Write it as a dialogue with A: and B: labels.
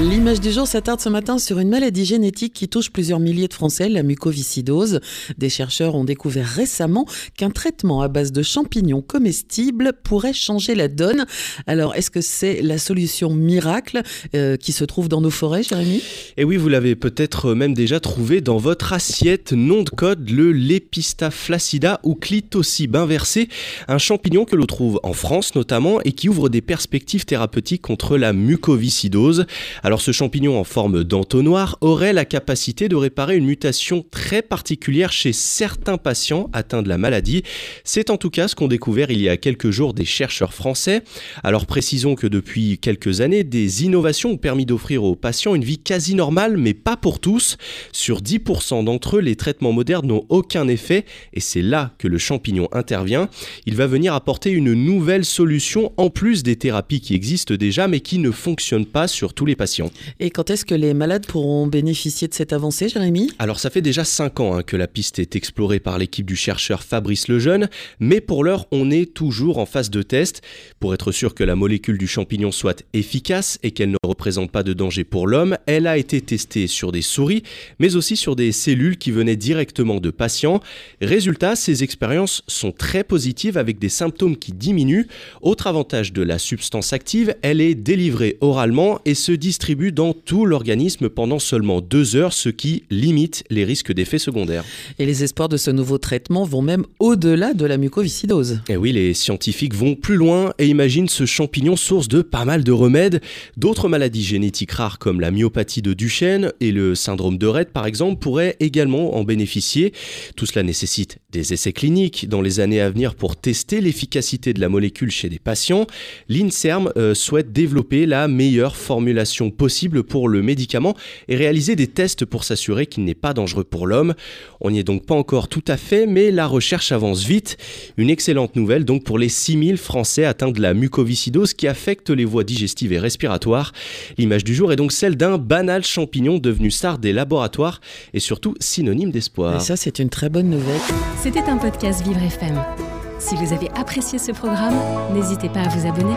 A: L'image du jour s'attarde ce matin sur une maladie génétique qui touche plusieurs milliers de Français, la mucoviscidose. Des chercheurs ont découvert récemment qu'un traitement à base de champignons comestibles pourrait changer la donne. Alors, est-ce que c'est la solution miracle euh, qui se trouve dans nos forêts, Jérémy?
B: Eh oui, vous l'avez peut-être même déjà trouvé dans votre assiette. Nom de code, le Lepista flaccida ou clitocybe inversé, un champignon que l'on trouve en France notamment et qui ouvre des perspectives thérapeutiques contre la mucoviscidose. Ce champignon en forme d'entonnoir aurait la capacité de réparer une mutation très particulière chez certains patients atteints de la maladie. C'est en tout cas ce qu'ont découvert il y a quelques jours des chercheurs français. Alors précisons que depuis quelques années, des innovations ont permis d'offrir aux patients une vie quasi normale, mais pas pour tous. Sur 10% d'entre eux, les traitements modernes n'ont aucun effet et c'est là que le champignon intervient. Il va venir apporter une nouvelle solution en plus des thérapies qui existent déjà mais qui ne fonctionnent pas sur tous les patients.
A: Et quand est-ce que les malades pourront bénéficier de cette avancée, Jérémy?
B: Alors ça fait déjà 5 ans hein, que la piste est explorée par l'équipe du chercheur Fabrice Lejeune, mais pour l'heure on est toujours en phase de test. Pour être sûr que la molécule du champignon soit efficace et qu'elle ne représente pas de danger pour l'homme, elle a été testée sur des souris, mais aussi sur des cellules qui venaient directement de patients. Résultat, ces expériences sont très positives avec des symptômes qui diminuent. Autre avantage de la substance active, elle est délivrée oralement et se distribue distribue dans tout l'organisme pendant seulement deux heures, ce qui limite les risques d'effets secondaires.
A: Et les espoirs de ce nouveau traitement vont même au-delà de la mucoviscidose.
B: Et oui, les scientifiques vont plus loin et imaginent ce champignon source de pas mal de remèdes. D'autres maladies génétiques rares comme la myopathie de Duchenne et le syndrome de Rett par exemple pourraient également en bénéficier. Tout cela nécessite des essais cliniques dans les années à venir pour tester l'efficacité de la molécule chez des patients. L'INSERM euh, souhaite développer la meilleure formulation possible pour le médicament et réaliser des tests pour s'assurer qu'il n'est pas dangereux pour l'homme. On n'y est donc pas encore tout à fait, mais la recherche avance vite. Une excellente nouvelle donc pour les 6000 Français atteints de la mucoviscidose qui affecte les voies digestives et respiratoires. L'image du jour est donc celle d'un banal champignon devenu star des laboratoires et surtout synonyme d'espoir.
A: Et ça, c'est une très bonne nouvelle.
C: C'était un podcast Vivre FM. Si vous avez apprécié ce programme, n'hésitez pas à vous abonner.